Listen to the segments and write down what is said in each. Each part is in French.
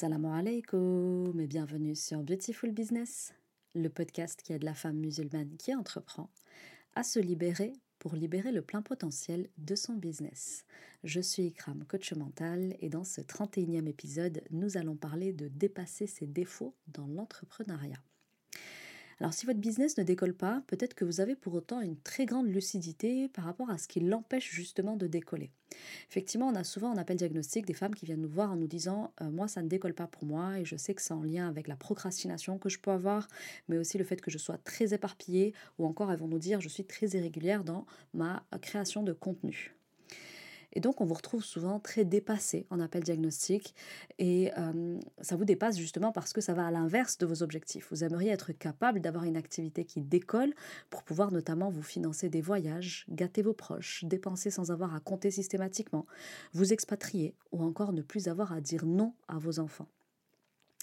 Assalamu alaikum et bienvenue sur Beautiful Business, le podcast qui aide la femme musulmane qui entreprend à se libérer pour libérer le plein potentiel de son business. Je suis Ikram, coach mental, et dans ce 31e épisode, nous allons parler de dépasser ses défauts dans l'entrepreneuriat. Alors si votre business ne décolle pas, peut-être que vous avez pour autant une très grande lucidité par rapport à ce qui l'empêche justement de décoller. Effectivement, on a souvent en appel diagnostic des femmes qui viennent nous voir en nous disant euh, moi ça ne décolle pas pour moi et je sais que c'est en lien avec la procrastination que je peux avoir, mais aussi le fait que je sois très éparpillée ou encore elles vont nous dire je suis très irrégulière dans ma création de contenu. Et donc, on vous retrouve souvent très dépassé en appel diagnostic et euh, ça vous dépasse justement parce que ça va à l'inverse de vos objectifs. Vous aimeriez être capable d'avoir une activité qui décolle pour pouvoir notamment vous financer des voyages, gâter vos proches, dépenser sans avoir à compter systématiquement, vous expatrier ou encore ne plus avoir à dire non à vos enfants.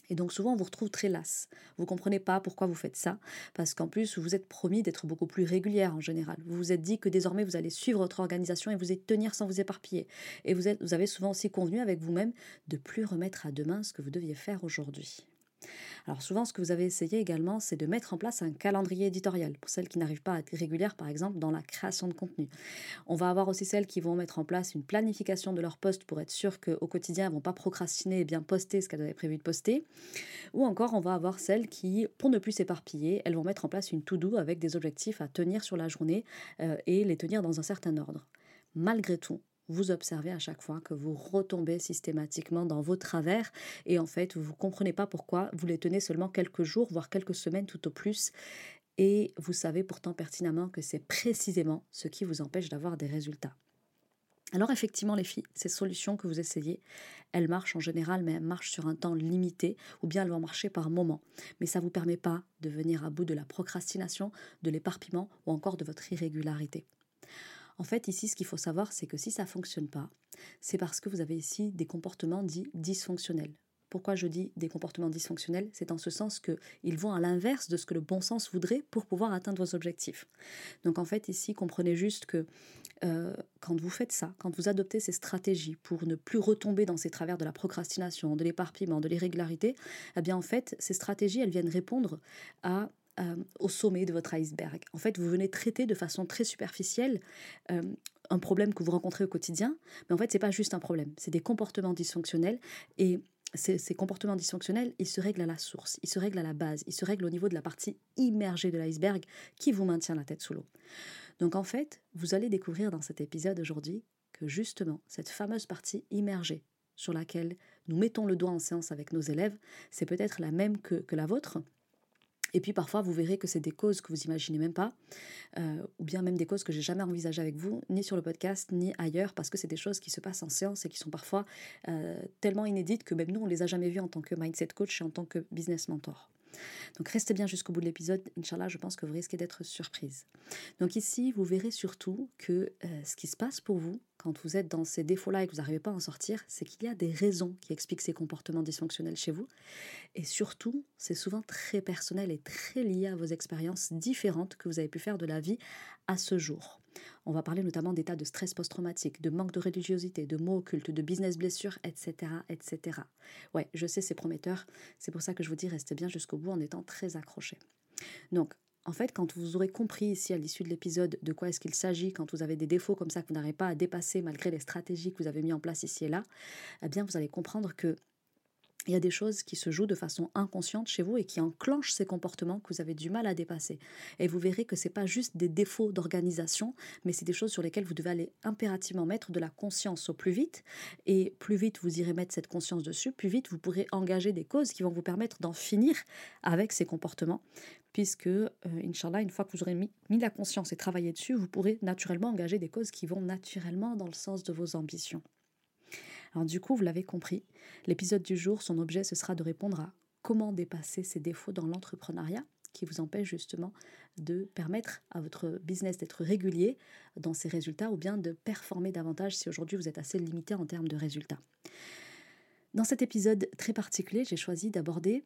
Et donc souvent, on vous retrouve très lasse. Vous ne comprenez pas pourquoi vous faites ça, parce qu'en plus, vous vous êtes promis d'être beaucoup plus régulière en général. Vous vous êtes dit que désormais, vous allez suivre votre organisation et vous êtes tenir sans vous éparpiller. Et vous, vous avez souvent aussi convenu avec vous-même de plus remettre à demain ce que vous deviez faire aujourd'hui. Alors souvent, ce que vous avez essayé également, c'est de mettre en place un calendrier éditorial pour celles qui n'arrivent pas à être régulières, par exemple, dans la création de contenu. On va avoir aussi celles qui vont mettre en place une planification de leur poste pour être sûr qu'au quotidien, elles ne vont pas procrastiner et bien poster ce qu'elles avaient prévu de poster. Ou encore, on va avoir celles qui, pour ne plus s'éparpiller, elles vont mettre en place une to-do avec des objectifs à tenir sur la journée euh, et les tenir dans un certain ordre. Malgré tout, vous observez à chaque fois que vous retombez systématiquement dans vos travers et en fait vous ne comprenez pas pourquoi vous les tenez seulement quelques jours, voire quelques semaines tout au plus. Et vous savez pourtant pertinemment que c'est précisément ce qui vous empêche d'avoir des résultats. Alors effectivement les filles, ces solutions que vous essayez, elles marchent en général, mais elles marchent sur un temps limité, ou bien elles vont marcher par moment. Mais ça ne vous permet pas de venir à bout de la procrastination, de l'éparpillement ou encore de votre irrégularité. En fait, ici, ce qu'il faut savoir, c'est que si ça ne fonctionne pas, c'est parce que vous avez ici des comportements dits dysfonctionnels. Pourquoi je dis des comportements dysfonctionnels? C'est en ce sens qu'ils vont à l'inverse de ce que le bon sens voudrait pour pouvoir atteindre vos objectifs. Donc en fait, ici, comprenez juste que euh, quand vous faites ça, quand vous adoptez ces stratégies pour ne plus retomber dans ces travers de la procrastination, de l'éparpillement, de l'irrégularité, eh bien en fait, ces stratégies, elles viennent répondre à euh, au sommet de votre iceberg. En fait, vous venez traiter de façon très superficielle euh, un problème que vous rencontrez au quotidien, mais en fait, c'est pas juste un problème, c'est des comportements dysfonctionnels et ces, comportements dysfonctionnels, ils se règlent à la source, ils se règlent à la base, ils se règlent au niveau de la partie immergée de l'iceberg qui vous maintient la tête sous l'eau. Donc en fait, vous allez découvrir dans cet épisode aujourd'hui que justement, cette fameuse partie immergée sur laquelle nous mettons le doigt en séance avec nos élèves, c'est peut-être la même que la vôtre, et puis parfois, vous verrez que c'est des causes que vous imaginez même pas, euh, ou bien même des causes que j'ai jamais envisagées avec vous, ni sur le podcast, ni ailleurs, parce que c'est des choses qui se passent en séance et qui sont parfois euh, tellement inédites que même nous, on les a jamais vues en tant que mindset coach et en tant que business mentor. Donc restez bien jusqu'au bout de l'épisode, Inch'Allah, je pense que vous risquez d'être surprise. Donc ici, vous verrez surtout que euh, ce qui se passe pour vous, quand vous êtes dans ces défauts-là et que vous n'arrivez pas à en sortir, c'est qu'il y a des raisons qui expliquent ces comportements dysfonctionnels chez vous. Et surtout, c'est souvent très personnel et très lié à vos expériences différentes que vous avez pu faire de la vie à ce jour. On va parler notamment d'état de stress post-traumatique, de manque de religiosité, de mots occultes, de business blessures, etc., etc. Ouais, je sais, c'est prometteur. C'est pour ça que je vous dis, restez bien jusqu'au bout en étant très accrochés. Donc, en fait, quand vous aurez compris ici à l'issue de l'épisode de quoi est-ce qu'il s'agit, quand vous avez des défauts comme ça que vous n'arrivez pas à dépasser malgré les stratégies que vous avez mis en place ici et là, eh bien vous allez comprendre que il y a des choses qui se jouent de façon inconsciente chez vous et qui enclenchent ces comportements que vous avez du mal à dépasser. Et vous verrez que ce n'est pas juste des défauts d'organisation, mais c'est des choses sur lesquelles vous devez aller impérativement mettre de la conscience au plus vite. Et plus vite vous irez mettre cette conscience dessus, plus vite vous pourrez engager des causes qui vont vous permettre d'en finir avec ces comportements. Puisque, euh, Inch'Allah, une fois que vous aurez mis, mis la conscience et travaillé dessus, vous pourrez naturellement engager des causes qui vont naturellement dans le sens de vos ambitions. Alors du coup, vous l'avez compris, l'épisode du jour, son objet, ce sera de répondre à comment dépasser ces défauts dans l'entrepreneuriat qui vous empêchent justement de permettre à votre business d'être régulier dans ses résultats ou bien de performer davantage si aujourd'hui vous êtes assez limité en termes de résultats. Dans cet épisode très particulier, j'ai choisi d'aborder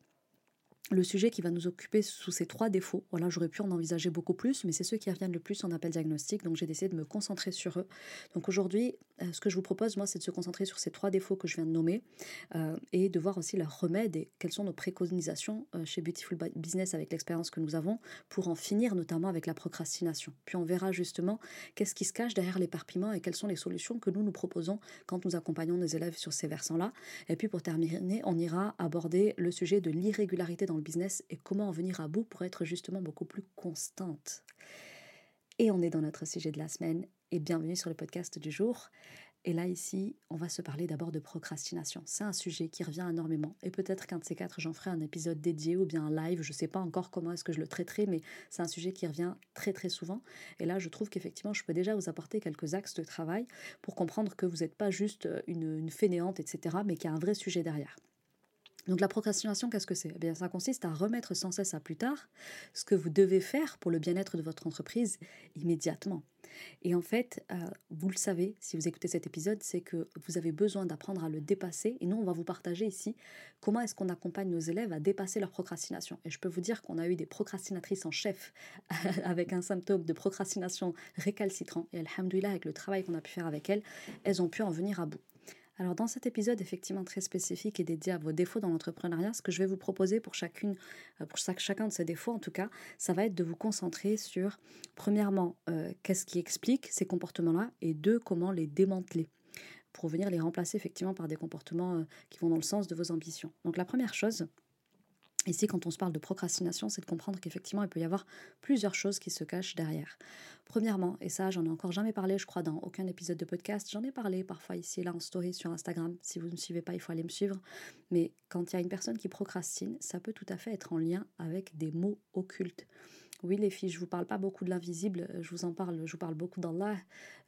le sujet qui va nous occuper sous ces trois défauts. Voilà, j'aurais pu en envisager beaucoup plus, mais c'est ceux qui reviennent le plus en appel diagnostic, donc j'ai décidé de me concentrer sur eux. Donc aujourd'hui, ce que je vous propose, moi, c'est de se concentrer sur ces trois défauts que je viens de nommer euh, et de voir aussi leurs remèdes et quelles sont nos préconisations euh, chez Beautiful Business avec l'expérience que nous avons pour en finir notamment avec la procrastination. Puis on verra justement qu'est-ce qui se cache derrière l'éparpillement et quelles sont les solutions que nous nous proposons quand nous accompagnons nos élèves sur ces versants-là. Et puis pour terminer, on ira aborder le sujet de l'irrégularité dans le business et comment en venir à bout pour être justement beaucoup plus constante. Et on est dans notre sujet de la semaine et bienvenue sur le podcast du jour. Et là, ici, on va se parler d'abord de procrastination. C'est un sujet qui revient énormément. Et peut-être qu'un de ces quatre, j'en ferai un épisode dédié ou bien un live. Je ne sais pas encore comment est-ce que je le traiterai, mais c'est un sujet qui revient très très souvent. Et là, je trouve qu'effectivement, je peux déjà vous apporter quelques axes de travail pour comprendre que vous n'êtes pas juste une, une fainéante, etc., mais qu'il y a un vrai sujet derrière. Donc la procrastination, qu'est-ce que c'est? Eh bien, Ça consiste à remettre sans cesse à plus tard ce que vous devez faire pour le bien-être de votre entreprise immédiatement. Et en fait, euh, vous le savez, si vous écoutez cet épisode, c'est que vous avez besoin d'apprendre à le dépasser. Et nous, on va vous partager ici comment est-ce qu'on accompagne nos élèves à dépasser leur procrastination. Et je peux vous dire qu'on a eu des procrastinatrices en chef avec un symptôme de procrastination récalcitrant. Et alhamdoulilah, avec le travail qu'on a pu faire avec elles, elles ont pu en venir à bout. Alors dans cet épisode effectivement très spécifique et dédié à vos défauts dans l'entrepreneuriat, ce que je vais vous proposer pour chacune, euh, pour chacun de ces défauts en tout cas, ça va être de vous concentrer sur premièrement euh, qu'est-ce qui explique ces comportements-là et deux comment les démanteler pour venir les remplacer effectivement par des comportements euh, qui vont dans le sens de vos ambitions. Donc la première chose, Ici, quand on se parle de procrastination, c'est de comprendre qu'effectivement, il peut y avoir plusieurs choses qui se cachent derrière. Premièrement, et ça, j'en ai encore jamais parlé, je crois, dans aucun épisode de podcast, j'en ai parlé parfois ici et là en story sur Instagram. Si vous ne me suivez pas, il faut aller me suivre. Mais quand il y a une personne qui procrastine, ça peut tout à fait être en lien avec des mots occultes. Oui, les filles, je vous parle pas beaucoup de l'invisible, je vous en parle, je vous parle beaucoup d'Allah,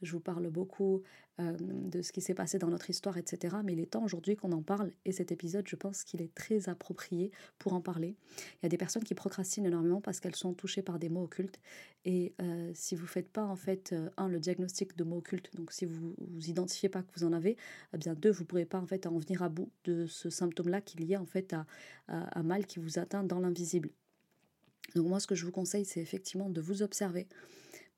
je vous parle beaucoup euh, de ce qui s'est passé dans notre histoire, etc. Mais il est temps aujourd'hui qu'on en parle et cet épisode, je pense qu'il est très approprié pour en parler. Il y a des personnes qui procrastinent énormément parce qu'elles sont touchées par des mots occultes et euh, si vous faites pas en fait euh, un le diagnostic de mots occultes, donc si vous vous identifiez pas que vous en avez, eh bien deux vous pourrez pas en fait en venir à bout de ce symptôme-là qui est lié en fait à, à, à mal qui vous atteint dans l'invisible. Donc moi, ce que je vous conseille, c'est effectivement de vous observer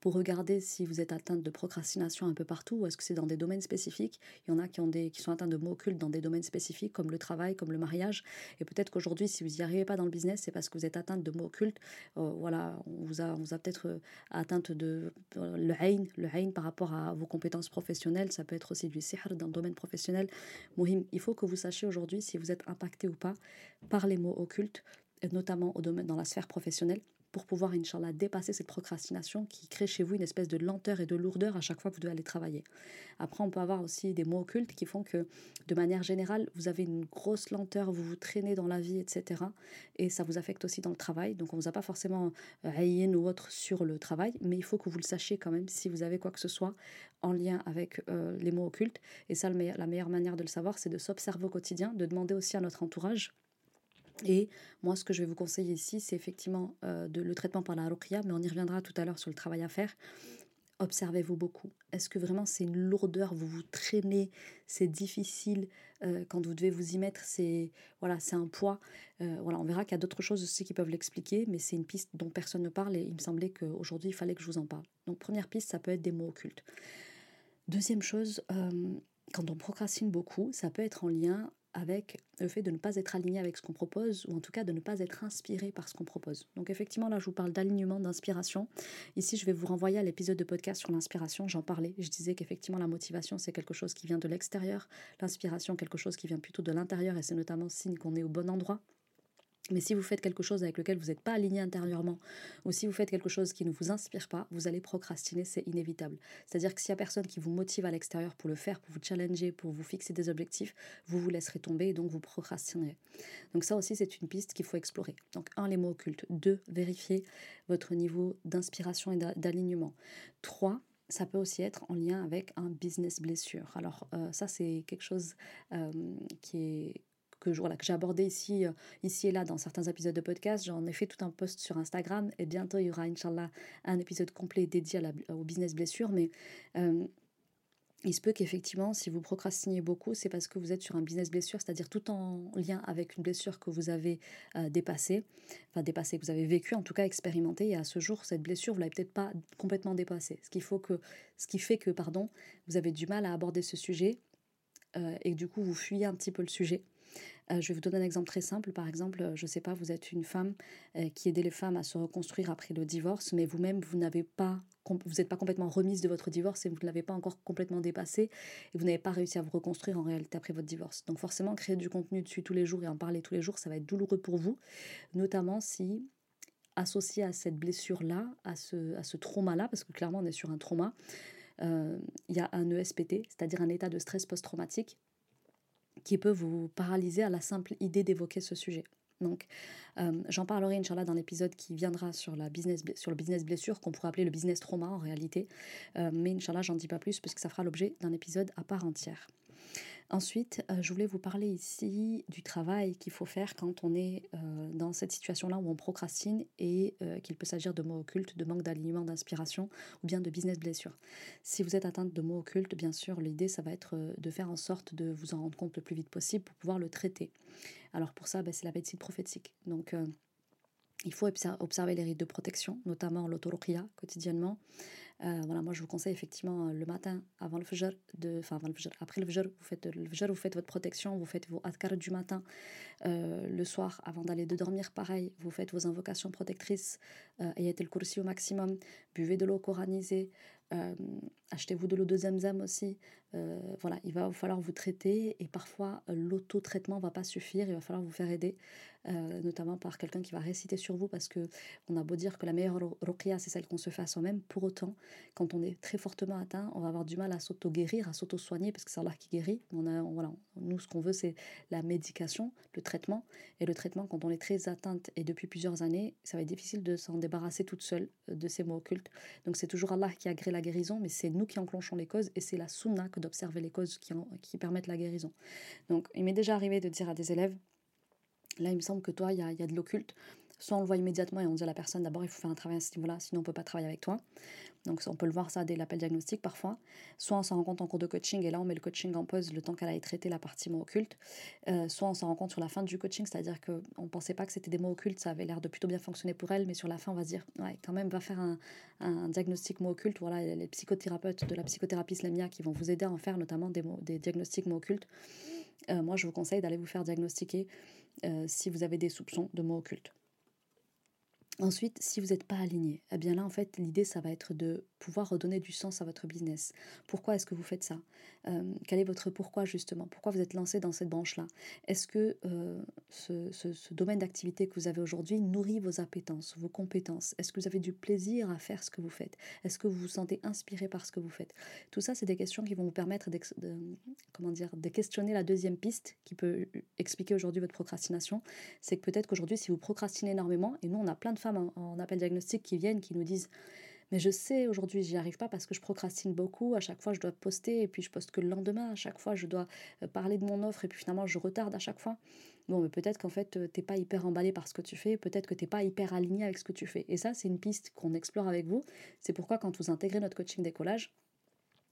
pour regarder si vous êtes atteinte de procrastination un peu partout ou est-ce que c'est dans des domaines spécifiques. Il y en a qui, ont des, qui sont atteints de mots occultes dans des domaines spécifiques comme le travail, comme le mariage. Et peut-être qu'aujourd'hui, si vous n'y arrivez pas dans le business, c'est parce que vous êtes atteinte de mots occultes. Euh, voilà, on vous a, peut-être euh, atteinte de euh, le hain, le hain par rapport à vos compétences professionnelles. Ça peut être aussi du sihr dans le domaine professionnel. Mohim, il faut que vous sachiez aujourd'hui si vous êtes impacté ou pas par les mots occultes notamment au domaine, dans la sphère professionnelle, pour pouvoir, Inch'Allah, dépasser cette procrastination qui crée chez vous une espèce de lenteur et de lourdeur à chaque fois que vous devez aller travailler. Après, on peut avoir aussi des mots occultes qui font que, de manière générale, vous avez une grosse lenteur, vous vous traînez dans la vie, etc. Et ça vous affecte aussi dans le travail. Donc, on ne vous a pas forcément rayé ou autre sur le travail, mais il faut que vous le sachiez quand même si vous avez quoi que ce soit en lien avec euh, les mots occultes. Et ça, la meilleure manière de le savoir, c'est de s'observer au quotidien, de demander aussi à notre entourage et moi, ce que je vais vous conseiller ici, c'est effectivement euh, le traitement par la ruqya, mais on y reviendra tout à l'heure sur le travail à faire. Observez-vous beaucoup. Est-ce que vraiment c'est une lourdeur? Vous vous traînez, c'est difficile euh, quand vous devez vous y mettre? C'est voilà, c'est un poids. Euh, voilà, on verra qu'il y a d'autres choses aussi qui peuvent l'expliquer, mais c'est une piste dont personne ne parle et il me semblait qu'aujourd'hui il fallait que je vous en parle. Donc première piste, ça peut être des mots occultes. Deuxième chose, quand on procrastine beaucoup, ça peut être en lien avec le fait de ne pas être aligné avec ce qu'on propose, ou en tout cas de ne pas être inspiré par ce qu'on propose. Donc effectivement, là, je vous parle d'alignement, d'inspiration. Ici, je vais vous renvoyer à l'épisode de podcast sur l'inspiration. J'en parlais. Je disais qu'effectivement, la motivation, c'est quelque chose qui vient de l'extérieur. L'inspiration, quelque chose qui vient plutôt de l'intérieur, et c'est notamment signe qu'on est au bon endroit. Mais si vous faites quelque chose avec lequel vous n'êtes pas aligné intérieurement, ou si vous faites quelque chose qui ne vous inspire pas, vous allez procrastiner, c'est inévitable. C'est-à-dire que s'il n'y a personne qui vous motive à l'extérieur pour le faire, pour vous challenger, pour vous fixer des objectifs, vous vous laisserez tomber et donc vous procrastinerez. Donc ça aussi, c'est une piste qu'il faut explorer. Donc un, les mots occultes. Deux, vérifier votre niveau d'inspiration et d'alignement. Trois, ça peut aussi être en lien avec un business blessure. Alors euh, ça, c'est quelque chose euh, qui est que, que j'ai abordé ici, euh, ici et là dans certains épisodes de podcast. J'en ai fait tout un post sur Instagram et bientôt il y aura, Inch'Allah, un épisode complet dédié à la, au business blessure. Mais euh, il se peut qu'effectivement, si vous procrastinez beaucoup, c'est parce que vous êtes sur un business blessure, c'est-à-dire tout en lien avec une blessure que vous avez euh, dépassée, enfin dépassée, que vous avez vécu, en tout cas expérimenté, et à ce jour, cette blessure, vous l'avez peut-être pas complètement dépassée. Ce, qu'il faut que, ce qui fait que, pardon, vous avez du mal à aborder ce sujet, euh, et du coup, vous fuyez un petit peu le sujet. Euh, je vais vous donner un exemple très simple. Par exemple, euh, je ne sais pas, vous êtes une femme euh, qui aide les femmes à se reconstruire après le divorce, mais vous-même, vous n'avez pas vous n'êtes pas complètement remise de votre divorce et vous ne l'avez pas encore complètement dépassé et vous n'avez pas réussi à vous reconstruire en réalité après votre divorce. Donc forcément, créer du contenu dessus tous les jours et en parler tous les jours, ça va être douloureux pour vous, notamment si associé à cette blessure-là, à ce, à ce trauma-là, parce que clairement on est sur un trauma, il y a un ESPT, c'est-à-dire un état de stress post-traumatique qui peut vous paralyser à la simple idée d'évoquer ce sujet. Donc, euh, j'en parlerai, Inch'Allah, dans l'épisode qui viendra sur, le business blessure, qu'on pourrait appeler le business trauma en réalité. Euh, mais Inch'Allah, j'en dis pas plus, parce que ça fera l'objet d'un épisode à part entière. Ensuite, euh, je voulais vous parler ici du travail qu'il faut faire quand on est euh, dans cette situation-là où on procrastine et euh, qu'il peut s'agir de mots occultes, de manque d'alignement, d'inspiration ou bien de business blessure. Si vous êtes atteinte de mots occultes, bien sûr, l'idée, ça va être de faire en sorte de vous en rendre compte le plus vite possible pour pouvoir le traiter. Alors pour ça, ben, c'est la médecine prophétique. Donc, il faut observer les rites de protection, notamment l'autorokia quotidiennement. Euh, voilà, moi je vous conseille effectivement euh, le matin avant le fajr, de, enfin avant le après le fajr, vous faites le fajr, vous faites votre protection, vous faites vos adkar du matin, euh, le soir avant d'aller de dormir, pareil, vous faites vos invocations protectrices, ayez le kursi au maximum, buvez de l'eau coranisée, achetez-vous de l'eau de Zamzam aussi. Voilà, il va falloir vous traiter et parfois l'auto-traitement va pas suffire, il va falloir vous faire aider. Euh, notamment par quelqu'un qui va réciter sur vous, parce que on a beau dire que la meilleure ruqya, c'est celle qu'on se fait à soi-même, pour autant, quand on est très fortement atteint, on va avoir du mal à s'auto-guérir, à s'auto-soigner, parce que c'est Allah qui guérit. On a, voilà, nous, ce qu'on veut, c'est la médication, le traitement, et le traitement, quand on est très atteinte et depuis plusieurs années, ça va être difficile de s'en débarrasser toute seule euh, de ces mots occultes. Donc c'est toujours Allah qui agrée la guérison, mais c'est nous qui enclenchons les causes, et c'est la sunna que d'observer les causes qui, qui permettent la guérison. Donc il m'est déjà arrivé de dire à des élèves, Là, il me semble que toi, il y a, y a, de l'occulte. Soit on le voit immédiatement et on dit à la personne d'abord il faut faire un travail à ce niveau-là, sinon on ne peut pas travailler avec toi. Donc on peut le voir ça dès l'appel diagnostic parfois. Soit on s'en rend compte en cours de coaching et là on met le coaching en pause le temps qu'elle ait traité la partie mot occulte. Euh, soit on s'en rend compte sur la fin du coaching, c'est-à-dire qu'on ne pensait pas que c'était des mots occultes, ça avait l'air de plutôt bien fonctionner pour elle, mais sur la fin on va se dire ouais quand même va faire un, un diagnostic mot occulte. Voilà les psychothérapeutes de la psychothérapie islamia qui vont vous aider à en faire notamment des, mots, des diagnostics mots occultes. Euh, moi je vous conseille d'aller vous faire diagnostiquer euh, si vous avez des soupçons de mots occultes. Ensuite, si vous n'êtes pas aligné, eh bien là, en fait, l'idée, ça va être de pouvoir redonner du sens à votre business. Pourquoi est-ce que vous faites ça? Euh, Quel est votre pourquoi, justement? Pourquoi vous êtes lancé dans cette branche-là? Est-ce que euh, ce, ce, domaine d'activité que vous avez aujourd'hui nourrit vos appétences, vos compétences? Est-ce que vous avez du plaisir à faire ce que vous faites? Est-ce que vous vous sentez inspiré par ce que vous faites? Tout ça, c'est des questions qui vont vous permettre de, comment dire, de questionner la deuxième piste qui peut expliquer aujourd'hui votre procrastination. C'est que peut-être qu'aujourd'hui, si vous procrastinez énormément, et nous, on a plein de en, appel diagnostic qui viennent, qui nous disent mais je sais aujourd'hui j'y arrive pas parce que je procrastine beaucoup, à chaque fois je dois poster et puis je poste que le lendemain, à chaque fois je dois euh, parler de mon offre et puis finalement je retarde à chaque fois. Bon, mais peut-être qu'en fait euh, t'es pas hyper emballé par ce que tu fais, peut-être que t'es pas hyper aligné avec ce que tu fais. Et ça c'est une piste qu'on explore avec vous. C'est pourquoi quand vous intégrez notre coaching décollage,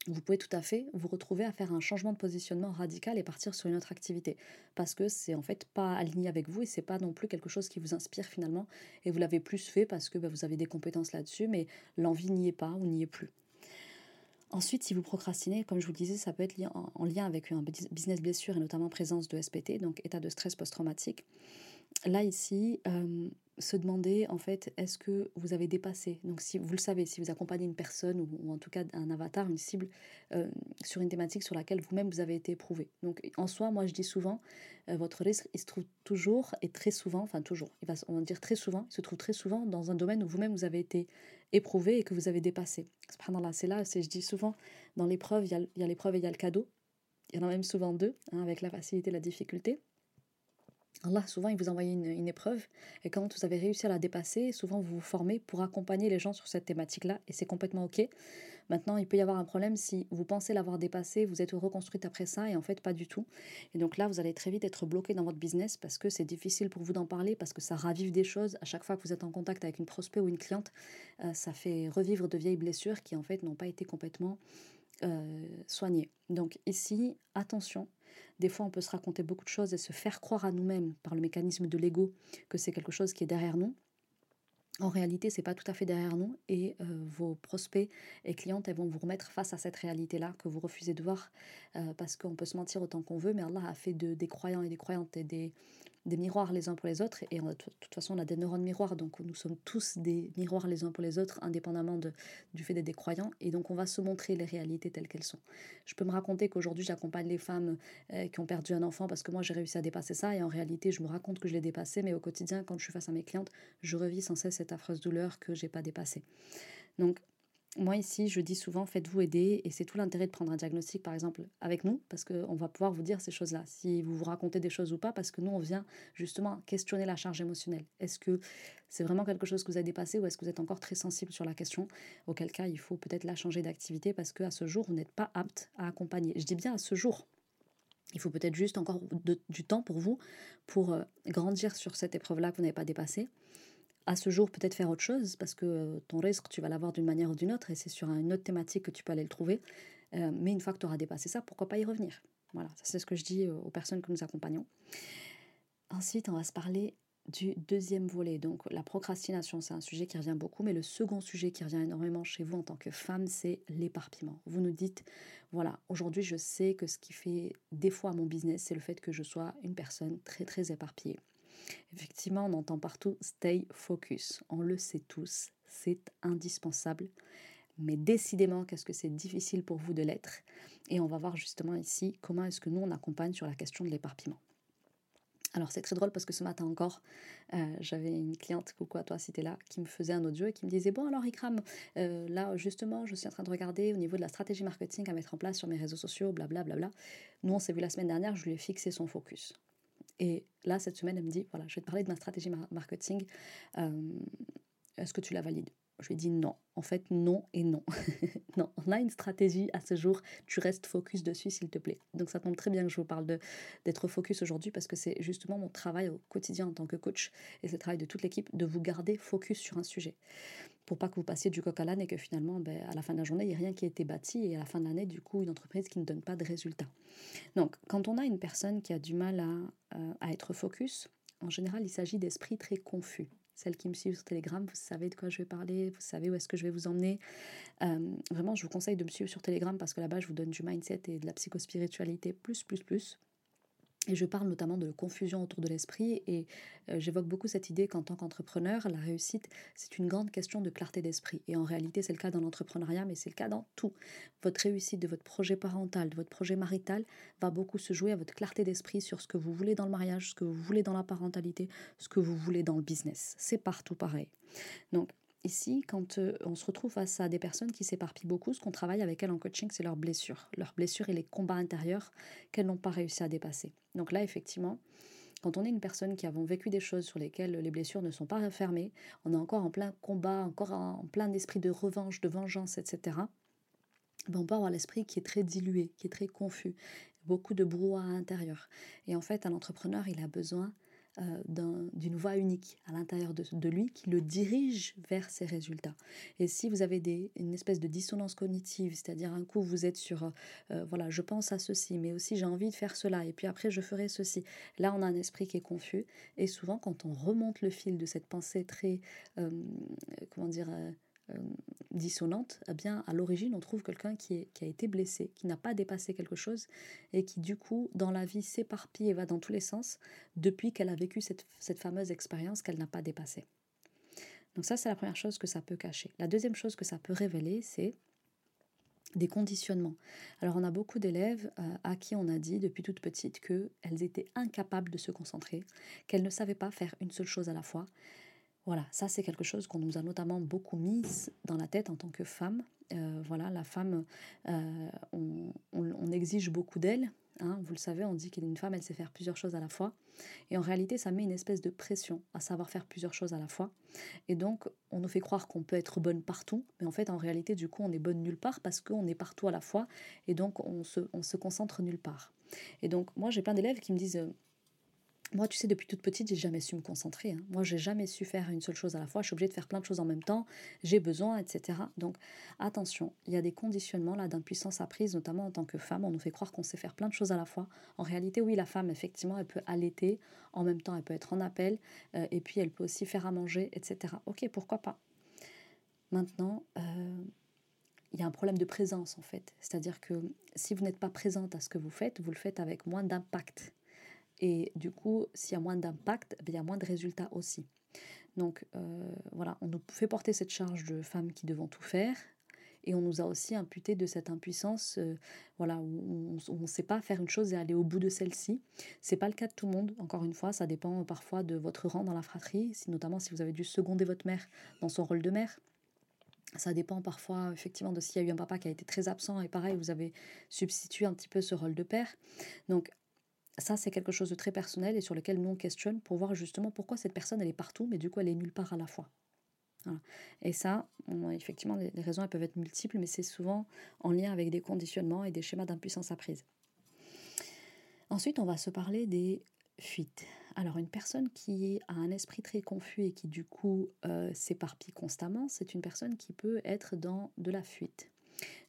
vous pouvez tout à fait vous retrouver à faire un changement de positionnement radical et partir sur une autre activité parce que c'est en fait pas aligné avec vous et c'est pas non plus quelque chose qui vous inspire finalement et vous l'avez plus fait parce que bah, vous avez des compétences là-dessus mais l'envie n'y est pas ou n'y est plus. Ensuite, si vous procrastinez, comme je vous disais, ça peut être en, lien avec un business blessure et notamment présence de SPT, donc état de stress post-traumatique. Là, ici, euh, se demander en fait est-ce que vous avez dépassé? Donc si vous le savez si vous accompagnez une personne ou, en tout cas un avatar une cible euh, sur une thématique sur laquelle vous-même vous avez été éprouvé donc en soi moi je dis souvent euh, votre risque il se trouve toujours et très souvent enfin toujours il va on va dire très souvent il se trouve très souvent dans un domaine où vous-même vous avez été éprouvé et que vous avez dépassé. C'est là c'est je dis souvent dans l'épreuve il y a l'épreuve et il y a le cadeau. Il y en a même souvent deux hein, avec la facilité et la difficulté Allah, souvent, il vous envoie une, épreuve, et quand vous avez réussi à la dépasser, souvent vous vous formez pour accompagner les gens sur cette thématique-là, et c'est complètement OK. Maintenant, il peut y avoir un problème si vous pensez l'avoir dépassé, vous êtes reconstruite après ça, et en fait, pas du tout. Et donc là, vous allez très vite être bloqué dans votre business parce que c'est difficile pour vous d'en parler, parce que ça ravive des choses. À chaque fois que vous êtes en contact avec une prospect ou une cliente, euh, ça fait revivre de vieilles blessures qui, en fait, n'ont pas été complètement soigner. Donc ici, attention, des fois on peut se raconter beaucoup de choses et se faire croire à nous-mêmes par le mécanisme de l'ego que c'est quelque chose qui est derrière nous. En réalité, c'est pas tout à fait derrière nous et euh, vos prospects et clientes elles vont vous remettre face à cette réalité-là que vous refusez de voir euh, parce qu'on peut se mentir autant qu'on veut, mais Allah a fait de, des croyants et des croyantes et des, des miroirs les uns pour les autres. Et de toute façon, on a des neurones miroirs, donc nous sommes tous des miroirs les uns pour les autres, indépendamment de, du fait d'être des croyants. Et donc, on va se montrer les réalités telles qu'elles sont. Je peux me raconter qu'aujourd'hui, j'accompagne les femmes euh, qui ont perdu un enfant parce que moi, j'ai réussi à dépasser ça. Et en réalité, je me raconte que je l'ai dépassé, mais au quotidien, quand je suis face à mes clientes, je revis sans cesse cette affreuse douleur que j'ai pas dépassée. Donc, moi ici, je dis souvent, faites-vous aider, et c'est tout l'intérêt de prendre un diagnostic, par exemple, avec nous, parce qu'on va pouvoir vous dire ces choses-là, si vous vous racontez des choses ou pas, parce que nous, on vient justement questionner la charge émotionnelle. Est-ce que c'est vraiment quelque chose que vous avez dépassé, ou est-ce que vous êtes encore très sensible sur la question? Auquel cas, il faut peut-être la changer d'activité, parce qu'à ce jour, vous n'êtes pas apte à accompagner. Je dis bien à ce jour. Il faut peut-être juste encore du temps pour vous, pour euh, grandir sur cette épreuve-là que vous n'avez pas dépassée à ce jour peut-être faire autre chose parce que euh, ton risque, tu vas l'avoir d'une manière ou d'une autre et c'est sur une autre thématique que tu peux aller le trouver. Euh, mais une fois que tu auras dépassé ça, pourquoi pas y revenir? Voilà, c'est ce que je dis euh, aux personnes que nous accompagnons. Ensuite, on va se parler du deuxième volet. Donc la procrastination, c'est un sujet qui revient beaucoup, mais le second sujet qui revient énormément chez vous en tant que femme, c'est l'éparpillement. Vous nous dites, voilà, aujourd'hui je sais que ce qui fait des fois mon business, c'est le fait que je sois une personne très très éparpillée. Effectivement, on entend partout stay focus. On le sait tous, c'est indispensable. Mais décidément, qu'est-ce que c'est difficile pour vous de l'être? Et on va voir justement ici comment est-ce que nous, on accompagne sur la question de l'éparpillement. Alors c'est très drôle parce que ce matin encore, euh, j'avais une cliente, coucou à toi si t'es là, qui me faisait un audio et qui me disait Bon alors Ikram, euh, là justement je suis en train de regarder au niveau de la stratégie marketing à mettre en place sur mes réseaux sociaux, blablabla. Bla, bla, bla. Nous on s'est vu la semaine dernière, je lui ai fixé son focus. Et là, cette semaine, elle me dit, voilà, je vais te parler de ma stratégie marketing. Euh, est-ce que tu la valides? Je lui ai dit non. En fait, non et non. non, on a une stratégie à ce jour. Tu restes focus dessus, s'il te plaît. Donc, ça tombe très bien que je vous parle d'être focus aujourd'hui parce que c'est justement mon travail au quotidien en tant que coach et c'est le travail de toute l'équipe de vous garder focus sur un sujet pour pas que vous passiez du coq à l'âne et que finalement, ben, à la fin de la journée, il n'y ait rien qui ait été bâti et à la fin de l'année, du coup, une entreprise qui ne donne pas de résultats. Donc, quand on a une personne qui a du mal à, euh, à être focus, en général, il s'agit d'esprits très confus. Celles qui me suivent sur Telegram, vous savez de quoi je vais parler, vous savez où est-ce que je vais vous emmener. Euh, vraiment, je vous conseille de me suivre sur Telegram parce que là-bas, je vous donne du mindset et de la psychospiritualité plus, plus, plus. Et je parle notamment de confusion autour de l'esprit et euh, j'évoque beaucoup cette idée qu'en tant qu'entrepreneur, la réussite, c'est une grande question de clarté d'esprit. Et en réalité, c'est le cas dans l'entrepreneuriat, mais c'est le cas dans tout. Votre réussite de votre projet parental, de votre projet marital, va beaucoup se jouer à votre clarté d'esprit sur ce que vous voulez dans le mariage, ce que vous voulez dans la parentalité, ce que vous voulez dans le business. C'est partout pareil. Donc, ici, quand euh, on se retrouve face à des personnes qui s'éparpillent beaucoup, ce qu'on travaille avec elles en coaching, c'est leurs blessures. Leurs blessures et les combats intérieurs qu'elles n'ont pas réussi à dépasser. Donc là, effectivement, quand on est une personne qui a vécu des choses sur lesquelles les blessures ne sont pas refermées, on est encore en plein combat, encore en plein esprit de revanche, de vengeance, etc. Ben, on peut avoir l'esprit qui est très dilué, qui est très confus, beaucoup de brouhaha intérieur. Et en fait, un entrepreneur, il a besoin euh, d'une voix unique à l'intérieur de, lui qui le dirige vers ses résultats. Et si vous avez des, une espèce de dissonance cognitive, c'est-à-dire un coup vous êtes sur, euh, euh, voilà, je pense à ceci, mais aussi j'ai envie de faire cela, et puis après je ferai ceci, là on a un esprit qui est confus. Et souvent quand on remonte le fil de cette pensée très, comment dire, dissonante, eh bien, à l'origine, on trouve quelqu'un qui, a été blessé, qui n'a pas dépassé quelque chose et qui, du coup, dans la vie, s'éparpille et va dans tous les sens depuis qu'elle a vécu cette, cette fameuse expérience qu'elle n'a pas dépassée. Donc ça, c'est la première chose que ça peut cacher. La deuxième chose que ça peut révéler, c'est des conditionnements. Alors on a beaucoup d'élèves euh, à qui on a dit depuis toute petite qu'elles étaient incapables de se concentrer, qu'elles ne savaient pas faire une seule chose à la fois, voilà, ça c'est quelque chose qu'on nous a notamment beaucoup mis dans la tête en tant que femme. Euh, voilà, la femme, euh, on, exige beaucoup d'elle. Hein. vous le savez, on dit qu'une femme, elle sait faire plusieurs choses à la fois. Et en réalité, ça met une espèce de pression à savoir faire plusieurs choses à la fois. Et donc, on nous fait croire qu'on peut être bonne partout. Mais en fait, en réalité, du coup, on est bonne nulle part parce qu'on est partout à la fois. Et donc, on se, on se concentre nulle part. Et donc, moi, j'ai plein d'élèves qui me disent moi, tu sais, depuis toute petite, j'ai jamais su me concentrer. Hein. Moi, j'ai jamais su faire une seule chose à la fois. Je suis obligée de faire plein de choses en même temps. J'ai besoin, etc. Donc, attention, il y a des conditionnements là d'impuissance apprise, notamment en tant que femme. On nous fait croire qu'on sait faire plein de choses à la fois. En réalité, oui, la femme, effectivement, elle peut allaiter. En même temps, elle peut être en appel. Euh, et puis, elle peut aussi faire à manger, etc. Ok, pourquoi pas Maintenant, euh, il y a un problème de présence, en fait. C'est-à-dire que si vous n'êtes pas présente à ce que vous faites, vous le faites avec moins d'impact. Et du coup, s'il y a moins d'impact, eh il y a moins de résultats aussi. Donc euh, voilà, on nous fait porter cette charge de femmes qui devons tout faire. Et on nous a aussi imputé de cette impuissance, euh, voilà, où on ne sait pas faire une chose et aller au bout de celle-ci. C'est pas le cas de tout le monde. Encore une fois, ça dépend parfois de votre rang dans la fratrie, notamment si vous avez dû seconder votre mère dans son rôle de mère. Ça dépend parfois effectivement de s'il y a eu un papa qui a été très absent et pareil, vous avez substitué un petit peu ce rôle de père. Donc ça, c'est quelque chose de très personnel et sur lequel nous on questionne pour voir justement pourquoi cette personne elle est partout, mais du coup elle est nulle part à la fois. Et ça, effectivement, les, raisons elles peuvent être multiples, mais c'est souvent en lien avec des conditionnements et des schémas d'impuissance apprise. Ensuite, on va se parler des fuites. Alors, une personne qui a un esprit très confus et qui du coup euh, s'éparpille constamment, c'est une personne qui peut être dans de la fuite.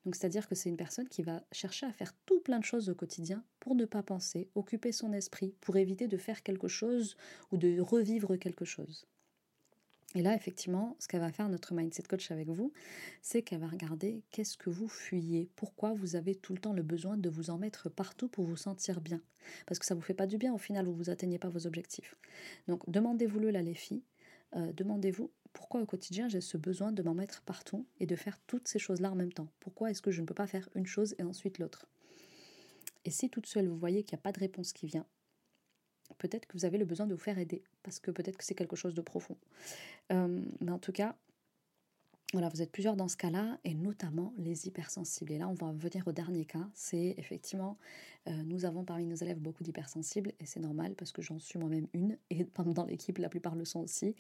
Donc c'est-à-dire que c'est une personne qui va chercher à faire tout plein de choses au quotidien pour ne pas penser, occuper son esprit, pour éviter de faire quelque chose ou de revivre quelque chose. Et là, effectivement, ce qu'elle va faire notre mindset coach avec vous, c'est qu'elle va regarder qu'est-ce que vous fuyez, pourquoi vous avez tout le temps le besoin de vous en mettre partout pour vous sentir bien. Parce que ça ne vous fait pas du bien, au final, vous vous atteignez pas vos objectifs. Donc demandez-vous-le là, les filles. Euh, demandez-vous pourquoi au quotidien j'ai ce besoin de m'en mettre partout et de faire toutes ces choses-là en même temps? Pourquoi est-ce que je ne peux pas faire une chose et ensuite l'autre? Et si toute seule vous voyez qu'il n'y a pas de réponse qui vient, peut-être que vous avez le besoin de vous faire aider, parce que peut-être que c'est quelque chose de profond. Euh, mais en tout cas, voilà, vous êtes plusieurs dans ce cas-là, et notamment les hypersensibles. Et là, on va venir au dernier cas. C'est effectivement, euh, nous avons parmi nos élèves beaucoup d'hypersensibles, et c'est normal parce que j'en suis moi-même une, et dans l'équipe, la plupart le sont aussi.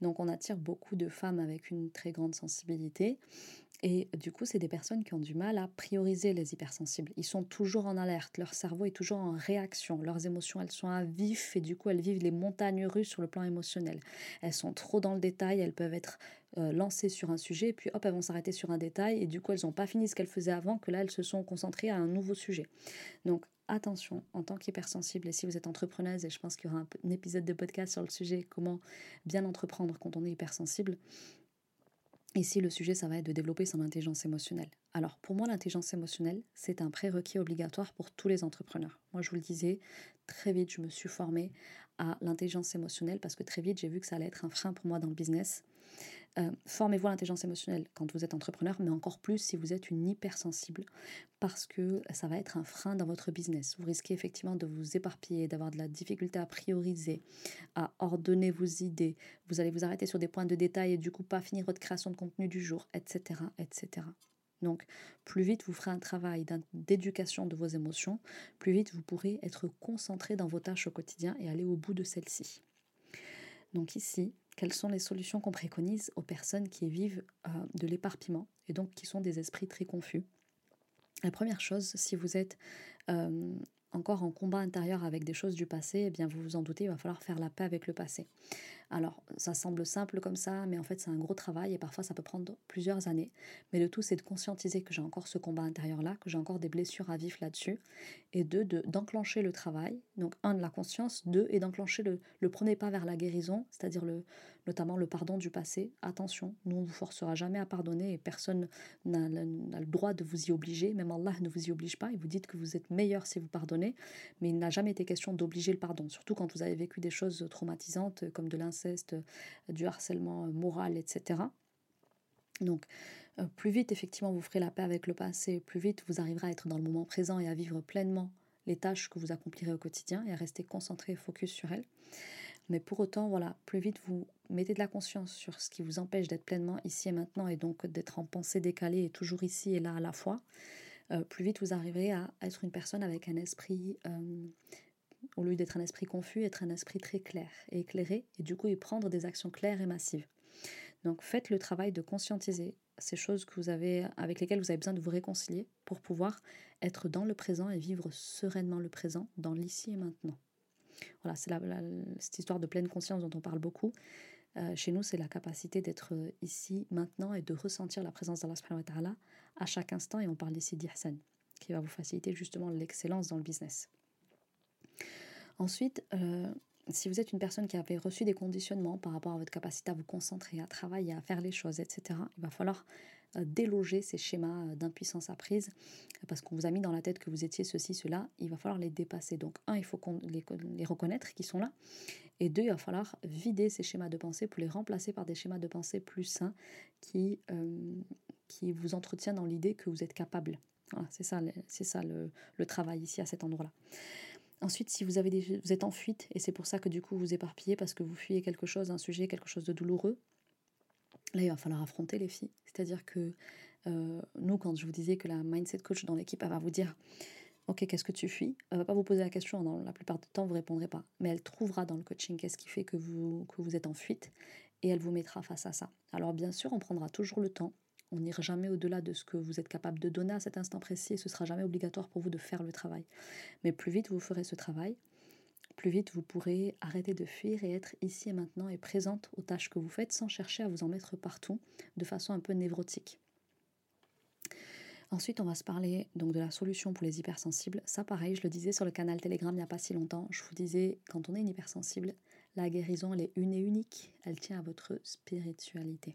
Donc, on attire beaucoup de femmes avec une très grande sensibilité. Et du coup, c'est des personnes qui ont du mal à prioriser les hypersensibles. Ils sont toujours en alerte, leur cerveau est toujours en réaction, leurs émotions, elles sont à vif et du coup, elles vivent les montagnes russes sur le plan émotionnel. Elles sont trop dans le détail, elles peuvent être euh, lancées sur un sujet, puis hop, elles vont s'arrêter sur un détail et du coup, elles n'ont pas fini ce qu'elles faisaient avant, que là, elles se sont concentrées à un nouveau sujet. Donc, attention, en tant qu'hypersensible, et si vous êtes entrepreneuse, et je pense qu'il y aura un, un épisode de podcast sur le sujet, comment bien entreprendre quand on est hypersensible, Ici, le sujet, ça va être de développer son intelligence émotionnelle. Alors, pour moi, l'intelligence émotionnelle, c'est un prérequis obligatoire pour tous les entrepreneurs. Moi, je vous le disais, très vite, je me suis formée à l'intelligence émotionnelle parce que très vite, j'ai vu que ça allait être un frein pour moi dans le business. Euh, formez-vous à l'intelligence émotionnelle quand vous êtes entrepreneur, mais encore plus si vous êtes une hypersensible, parce que ça va être un frein dans votre business. Vous risquez effectivement de vous éparpiller, d'avoir de la difficulté à prioriser, à ordonner vos idées. Vous allez vous arrêter sur des points de détail et du coup pas finir votre création de contenu du jour, etc., etc. Donc, plus vite vous ferez un travail d'éducation de vos émotions, plus vite vous pourrez être concentré dans vos tâches au quotidien et aller au bout de celles-ci. Donc ici, quelles sont les solutions qu'on préconise aux personnes qui vivent euh, de l'éparpillement et donc qui sont des esprits très confus La première chose, si vous êtes euh, encore en combat intérieur avec des choses du passé, eh bien vous vous en doutez, il va falloir faire la paix avec le passé. Alors, ça semble simple comme ça, mais en fait, c'est un gros travail et parfois ça peut prendre plusieurs années. Mais le tout, c'est de conscientiser que j'ai encore ce combat intérieur-là, que j'ai encore des blessures à vivre là-dessus, et deux, d'enclencher le travail. Donc, un, de la conscience, deux, et d'enclencher le, le premier pas vers la guérison, c'est-à-dire le, notamment le pardon du passé. Attention, nous, on ne vous forcera jamais à pardonner et personne n'a le droit de vous y obliger. Même Allah ne vous y oblige pas. Il vous dit que vous êtes meilleur si vous pardonnez, mais il n'a jamais été question d'obliger le pardon, surtout quand vous avez vécu des choses traumatisantes comme de euh, du harcèlement euh, moral, etc. Donc, euh, plus vite, effectivement, vous ferez la paix avec le passé, plus vite vous arriverez à être dans le moment présent et à vivre pleinement les tâches que vous accomplirez au quotidien et à rester concentré et focus sur elles. Mais pour autant, voilà, plus vite vous mettez de la conscience sur ce qui vous empêche d'être pleinement ici et maintenant et donc d'être en pensée décalée et toujours ici et là à la fois, plus vite vous arriverez à être une personne avec un esprit au lieu d'être un esprit confus, être un esprit très clair et éclairé, et du coup y prendre des actions claires et massives. Donc faites le travail de conscientiser ces choses que vous avez, avec lesquelles vous avez besoin de vous réconcilier pour pouvoir être dans le présent et vivre sereinement le présent, dans l'ici et maintenant. Voilà, c'est cette histoire de pleine conscience dont on parle beaucoup. Euh, chez nous, c'est la capacité d'être euh, ici, maintenant, et de ressentir la présence d'Allah à chaque instant. Et on parle ici d'Ihsan, qui va vous faciliter justement l'excellence dans le business. Ensuite, euh, si vous êtes une personne qui avait reçu des conditionnements par rapport à votre capacité à vous concentrer, à travailler, à faire les choses, etc., il va falloir euh, déloger ces schémas euh, d'impuissance apprise parce qu'on vous a mis dans la tête que vous étiez ceci, cela. Il va falloir les dépasser. Donc, un, il faut les, reconnaître qui sont là. Et deux, il va falloir vider ces schémas de pensée pour les remplacer par des schémas de pensée plus sains qui, vous entretiennent dans l'idée que vous êtes capable. Voilà, c'est ça, c'est ça le travail ici à cet endroit-là. Ensuite, si vous, avez des, vous êtes en fuite, et c'est pour ça que du coup vous éparpillez parce que vous fuyez quelque chose, un sujet, quelque chose de douloureux, là il va falloir affronter les filles. C'est-à-dire que euh, nous, quand je vous disais que la mindset coach dans l'équipe, elle va vous dire Ok, qu'est-ce que tu fuis? Elle va pas vous poser la question, dans la plupart du temps, vous répondrez pas. Mais elle trouvera dans le coaching qu'est-ce qui fait que vous, que vous êtes en fuite et elle vous mettra face à ça. Alors, bien sûr, on prendra toujours le temps on n'ira jamais au-delà de ce que vous êtes capable de donner à cet instant précis et ce sera jamais obligatoire pour vous de faire le travail. Mais plus vite vous ferez ce travail, plus vite vous pourrez arrêter de fuir et être ici et maintenant et présente aux tâches que vous faites sans chercher à vous en mettre partout de façon un peu névrotique. Ensuite, on va se parler donc de la solution pour les hypersensibles. Ça, pareil, je le disais sur le canal Telegram il n'y a pas si longtemps. Je vous disais, quand on est une hypersensible, la guérison, elle est une et unique. Elle tient à votre spiritualité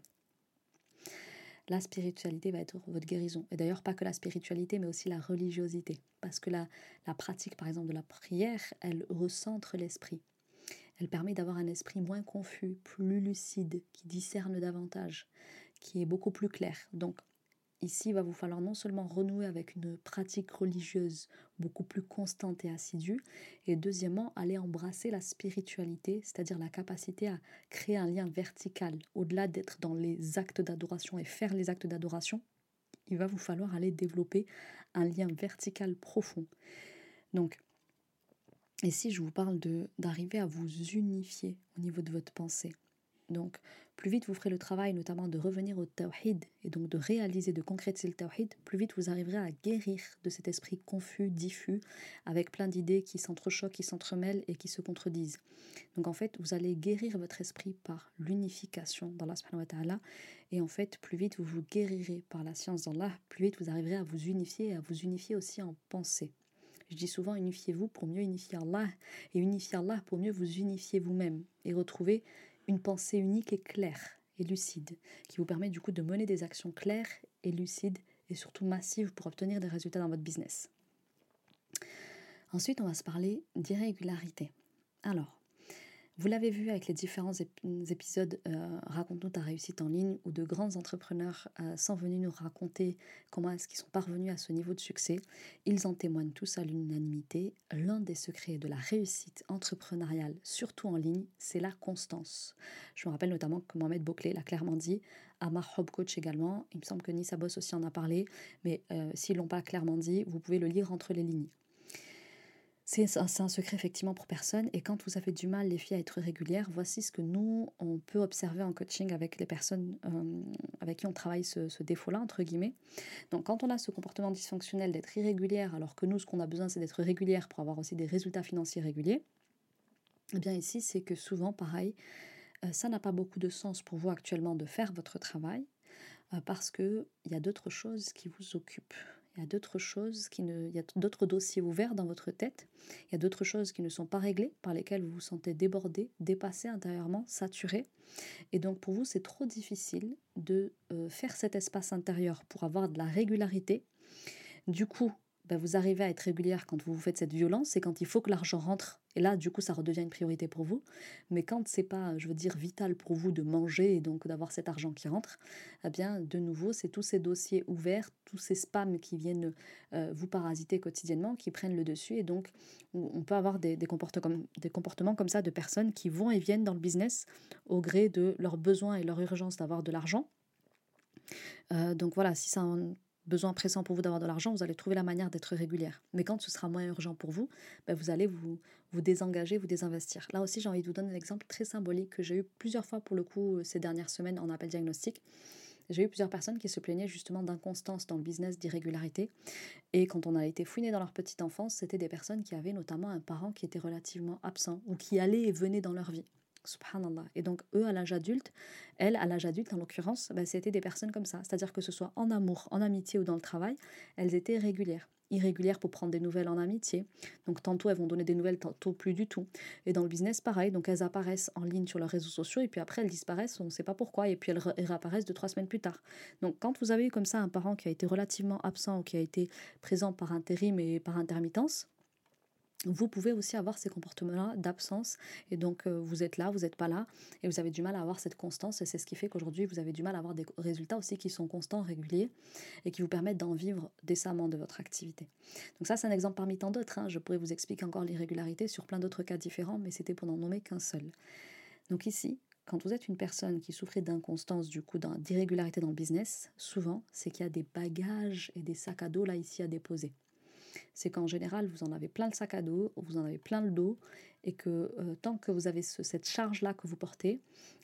la spiritualité va être votre guérison. Et d'ailleurs, pas que la spiritualité, mais aussi la religiosité. Parce que la, la pratique, par exemple, de la prière, elle recentre l'esprit. Elle permet d'avoir un esprit moins confus, plus lucide, qui discerne davantage, qui est beaucoup plus clair. Donc, Ici, il va vous falloir non seulement renouer avec une pratique religieuse beaucoup plus constante et assidue, et deuxièmement, aller embrasser la spiritualité, c'est-à-dire la capacité à créer un lien vertical, au-delà d'être dans les actes d'adoration et faire les actes d'adoration, il va vous falloir aller développer un lien vertical profond. Donc, ici, je vous parle d'arriver à vous unifier au niveau de votre pensée. Donc, plus vite vous ferez le travail notamment de revenir au tawhid et donc de réaliser, de concrétiser le tawhid, plus vite vous arriverez à guérir de cet esprit confus, diffus, avec plein d'idées qui s'entrechoquent, qui s'entremêlent et qui se contredisent. Donc en fait, vous allez guérir votre esprit par l'unification d'Allah subhanahu wa ta'ala et en fait, plus vite vous vous guérirez par la science d'Allah, plus vite vous arriverez à vous unifier et à vous unifier aussi en pensée. Je dis souvent unifiez-vous pour mieux unifier Allah et unifier Allah pour mieux vous unifier vous-même et retrouver une pensée unique et claire et lucide, qui vous permet du coup de mener des actions claires et lucides et surtout massives pour obtenir des résultats dans votre business. Ensuite, on va se parler d'irrégularité. Alors, vous l'avez vu avec les différents épisodes euh, Raconte-nous ta réussite en ligne où de grands entrepreneurs euh, sont venus nous raconter comment est-ce qu'ils sont parvenus à ce niveau de succès. Ils en témoignent tous à l'unanimité. L'un des secrets de la réussite entrepreneuriale, surtout en ligne, c'est la constance. Je me rappelle notamment que Mohamed Bouclé l'a clairement dit, Amar Hob Coach également. Il me semble que Nissa Boss aussi en a parlé, mais euh, s'ils l'ont pas clairement dit, vous pouvez le lire entre les lignes. C'est un, secret effectivement pour personne. Et quand vous avez du mal, les filles, à être régulières, voici ce que nous, on peut observer en coaching avec les personnes euh, avec qui on travaille ce, défaut-là, entre guillemets. Donc quand on a ce comportement dysfonctionnel d'être irrégulière, alors que nous, ce qu'on a besoin, c'est d'être régulière pour avoir aussi des résultats financiers réguliers, eh bien ici, c'est que souvent, pareil, euh, ça n'a pas beaucoup de sens pour vous actuellement de faire votre travail euh, parce qu'il y a d'autres choses qui vous occupent. Il y a d'autres choses qui ne, dossiers ouverts dans votre tête. Il y a d'autres choses qui ne sont pas réglées, par lesquelles vous vous sentez débordé, dépassé intérieurement, saturé. Et donc pour vous, c'est trop difficile de euh, faire cet espace intérieur pour avoir de la régularité. Du coup, ben, vous arrivez à être régulière quand vous vous faites cette violence et quand il faut que l'argent rentre et là, du coup, ça redevient une priorité pour vous. Mais quand c'est pas, je veux dire, vital pour vous de manger et donc d'avoir cet argent qui rentre, eh bien, de nouveau, c'est tous ces dossiers ouverts, tous ces spams qui viennent euh, vous parasiter quotidiennement, qui prennent le dessus. Et donc, on peut avoir des, comportements comme, des comportements comme ça de personnes qui vont et viennent dans le business au gré de leurs besoins et leur urgence d'avoir de l'argent. Euh, donc voilà, si ça besoin pressant pour vous d'avoir de l'argent, vous allez trouver la manière d'être régulière. Mais quand ce sera moins urgent pour vous, ben vous allez vous, vous désengager, vous désinvestir. Là aussi, j'ai envie de vous donner un exemple très symbolique que j'ai eu plusieurs fois pour le coup euh, ces dernières semaines en appel diagnostic. J'ai eu plusieurs personnes qui se plaignaient justement d'inconstance dans le business, d'irrégularité. Et quand on a été fouiné dans leur petite enfance, c'était des personnes qui avaient notamment un parent qui était relativement absent ou qui allait et venait dans leur vie. Et donc, eux, à l'âge adulte, elles, à l'âge adulte, en l'occurrence, bah, c'était des personnes comme ça. C'est-à-dire que ce soit en amour, en amitié ou dans le travail, elles étaient régulières. Irrégulières pour prendre des nouvelles en amitié. Donc, tantôt, elles vont donner des nouvelles, tantôt plus du tout. Et dans le business, pareil. Donc, elles apparaissent en ligne sur leurs réseaux sociaux et puis après, elles disparaissent, on ne sait pas pourquoi. Et puis, elles, réapparaissent deux, trois semaines plus tard. Donc, quand vous avez eu comme ça un parent qui a été relativement absent ou qui a été présent par intérim et par intermittence, vous pouvez aussi avoir ces comportements-là d'absence. Et donc, euh, vous êtes là, vous n'êtes pas là, et vous avez du mal à avoir cette constance. Et c'est ce qui fait qu'aujourd'hui, vous avez du mal à avoir des résultats aussi qui sont constants, réguliers, et qui vous permettent d'en vivre décemment de votre activité. Donc ça, c'est un exemple parmi tant d'autres. Hein. Je pourrais vous expliquer encore l'irrégularité sur plein d'autres cas différents, mais c'était pour n'en nommer qu'un seul. Donc ici, quand vous êtes une personne qui souffrait d'inconstance, du coup, d'irrégularité dans le business, souvent, c'est qu'il y a des bagages et des sacs à dos là ici à déposer c'est qu'en général, vous en avez plein le sac à dos, vous en avez plein le dos, et que euh, tant que vous avez cette charge-là que vous portez,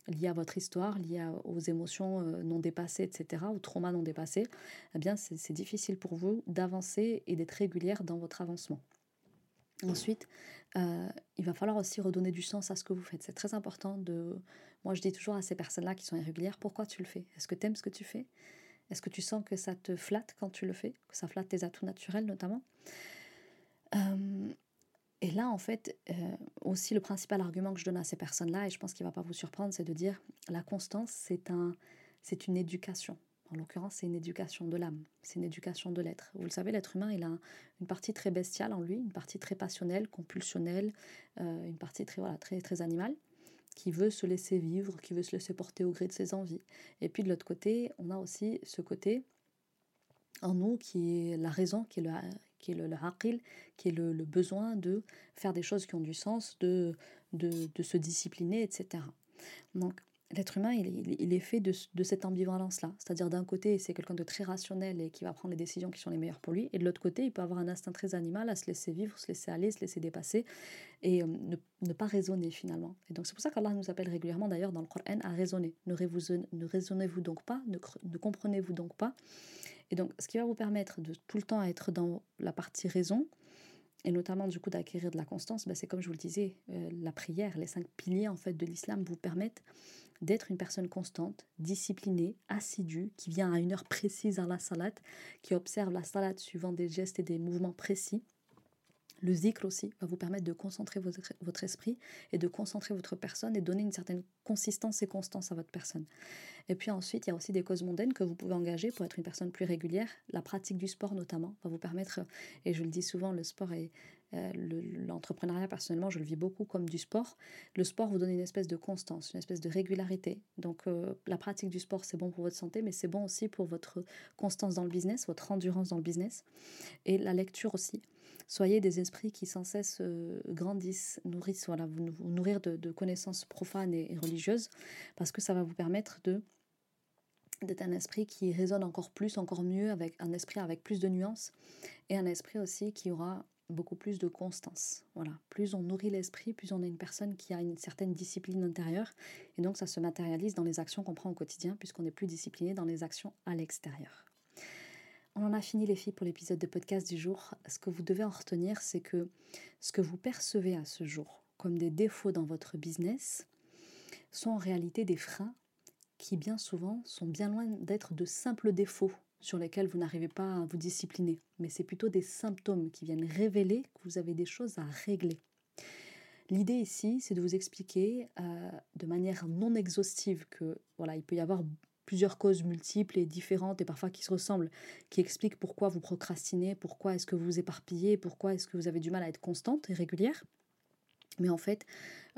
liée à votre histoire, liée aux émotions euh, non dépassées, etc., aux traumas non dépassés, eh bien, c'est difficile pour vous d'avancer et d'être régulière dans votre avancement. Ensuite, euh, il va falloir aussi redonner du sens à ce que vous faites. C'est très important de... Moi, je dis toujours à ces personnes-là qui sont irrégulières, pourquoi tu le fais? Est-ce que tu aimes ce que tu fais? Est-ce que tu sens que ça te flatte quand tu le fais, que ça flatte tes atouts naturels notamment? Euh, Et là, en fait, euh, aussi le principal argument que je donne à ces personnes-là, et je pense qu'il ne va pas vous surprendre, c'est de dire la constance, c'est un, c'est une éducation. En l'occurrence, c'est une éducation de l'âme, c'est une éducation de l'être. Vous le savez, l'être humain, il a une partie très bestiale en lui, une partie très passionnelle, compulsionnelle, euh, une partie très, voilà, très, très animale qui veut se laisser vivre, qui veut se laisser porter au gré de ses envies. Et puis de l'autre côté, on a aussi ce côté en nous qui est la raison, qui est le, qui est le, qui est le, besoin de faire des choses qui ont du sens, de, de, de se discipliner, etc. Donc l'être humain, il, est fait de, cette ambivalence-là. C'est-à-dire d'un côté, c'est quelqu'un de très rationnel et qui va prendre les décisions qui sont les meilleures pour lui. Et de l'autre côté, il peut avoir un instinct très animal à se laisser vivre, se laisser aller, se laisser dépasser et euh, ne, pas raisonner finalement. Et donc c'est pour ça qu'Allah nous appelle régulièrement d'ailleurs dans le Coran à raisonner. Ne, ne raisonnez-vous donc pas, ne, ne comprenez-vous donc pas. Et donc ce qui va vous permettre de tout le temps être dans la partie raison, et notamment du coup d'acquérir de la constance, bah, c'est comme je vous le disais, euh, la prière, les cinq piliers en fait de l'islam vous permettent d'être une personne constante, disciplinée, assidue, qui vient à une heure précise à la salade, qui observe la salade suivant des gestes et des mouvements précis. Le zikr aussi va vous permettre de concentrer votre, esprit et de concentrer votre personne et donner une certaine consistance et constance à votre personne. Et puis ensuite, il y a aussi des causes mondaines que vous pouvez engager pour être une personne plus régulière. La pratique du sport notamment va vous permettre, et je le dis souvent, le sport est, euh, l'entrepreneuriat, personnellement, je le vis beaucoup comme du sport. Le sport vous donne une espèce de constance, une espèce de régularité. Donc, euh, la pratique du sport, c'est bon pour votre santé, mais c'est bon aussi pour votre constance dans le business, votre endurance dans le business. Et la lecture aussi. Soyez des esprits qui sans cesse euh, grandissent, nourrissent, voilà, vous, nourrir de, connaissances profanes et, religieuses, parce que ça va vous permettre de d'être un esprit qui résonne encore plus, encore mieux, avec un esprit avec plus de nuances, et un esprit aussi qui aura beaucoup plus de constance. Voilà, plus on nourrit l'esprit, plus on est une personne qui a une certaine discipline intérieure et donc ça se matérialise dans les actions qu'on prend au quotidien puisqu'on est plus discipliné dans les actions à l'extérieur. On en a fini les filles pour l'épisode de podcast du jour. Ce que vous devez en retenir, c'est que ce que vous percevez à ce jour comme des défauts dans votre business sont en réalité des freins qui bien souvent sont bien loin d'être de simples défauts sur lesquels vous n'arrivez pas à vous discipliner, mais c'est plutôt des symptômes qui viennent révéler que vous avez des choses à régler. L'idée ici, c'est de vous expliquer euh, de manière non exhaustive que voilà, il peut y avoir plusieurs causes multiples et différentes et parfois qui se ressemblent, qui expliquent pourquoi vous procrastinez, pourquoi est-ce que vous vous éparpillez, pourquoi est-ce que vous avez du mal à être constante et régulière. Mais en fait,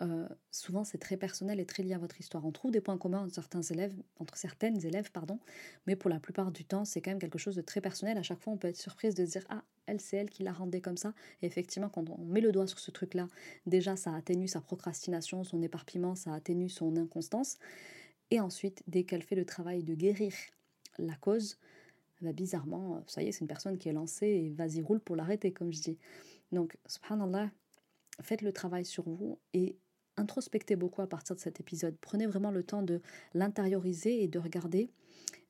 euh, souvent c'est très personnel et très lié à votre histoire. On trouve des points communs entre certains élèves, entre certaines élèves, pardon, mais pour la plupart du temps, c'est quand même quelque chose de très personnel. À chaque fois, on peut être surprise de se dire ah elle c'est elle qui l'a rendé comme ça. Et effectivement, quand on met le doigt sur ce truc-là, déjà ça atténue sa procrastination, son éparpillement, ça atténue son inconstance. Et ensuite, dès qu'elle fait le travail de guérir la cause, bah, bizarrement, ça y est, c'est une personne qui est lancée et vas-y roule pour l'arrêter, comme je dis. Donc, subhanallah, faites le travail sur vous et introspectez beaucoup à partir de cet épisode. Prenez vraiment le temps de l'intérioriser et de regarder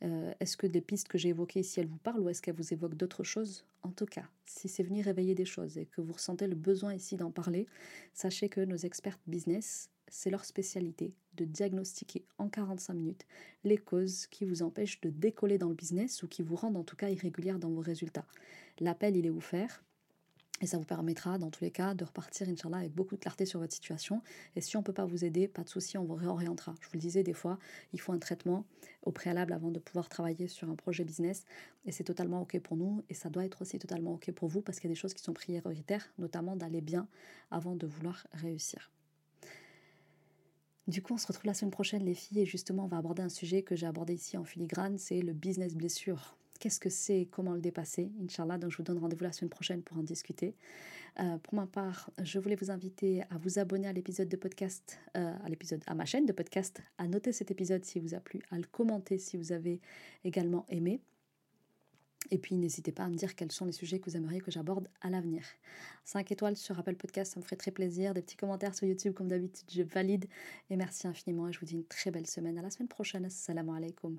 Euh, est-ce que des pistes que j'ai évoquées ici, elles vous parlent ou est-ce qu'elles vous évoquent d'autres choses En tout cas, si c'est venu réveiller des choses et que vous ressentez le besoin ici d'en parler, sachez que nos experts business, c'est leur spécialité de diagnostiquer en 45 minutes les causes qui vous empêchent de décoller dans le business ou qui vous rendent en tout cas irrégulière dans vos résultats. L'appel, il est offert. Et ça vous permettra, dans tous les cas, de repartir, Inch'Allah, avec beaucoup de clarté sur votre situation. Et si on ne peut pas vous aider, pas de souci, on vous réorientera. Je vous le disais, des fois, il faut un traitement au préalable avant de pouvoir travailler sur un projet business. Et c'est totalement OK pour nous. Et ça doit être aussi totalement OK pour vous parce qu'il y a des choses qui sont prioritaires, notamment d'aller bien avant de vouloir réussir. Du coup, on se retrouve la semaine prochaine, les filles, et justement, on va aborder un sujet que j'ai abordé ici en filigrane, c'est le business blessure qu'est-ce que c'est, comment le dépasser, Inch'Allah. Donc je vous donne rendez-vous la semaine prochaine pour en discuter. Euh, pour ma part, je voulais vous inviter à vous abonner à l'épisode de podcast, euh, à l'épisode, à ma chaîne de podcast, à noter cet épisode si vous a plu, à le commenter si vous avez également aimé. Et puis n'hésitez pas à me dire quels sont les sujets que vous aimeriez que j'aborde à l'avenir. 5 étoiles sur Apple Podcast, ça me ferait très plaisir. Des petits commentaires sur YouTube comme d'habitude, je valide. Et merci infiniment et je vous dis une très belle semaine. À la semaine prochaine. Assalamu alaikum.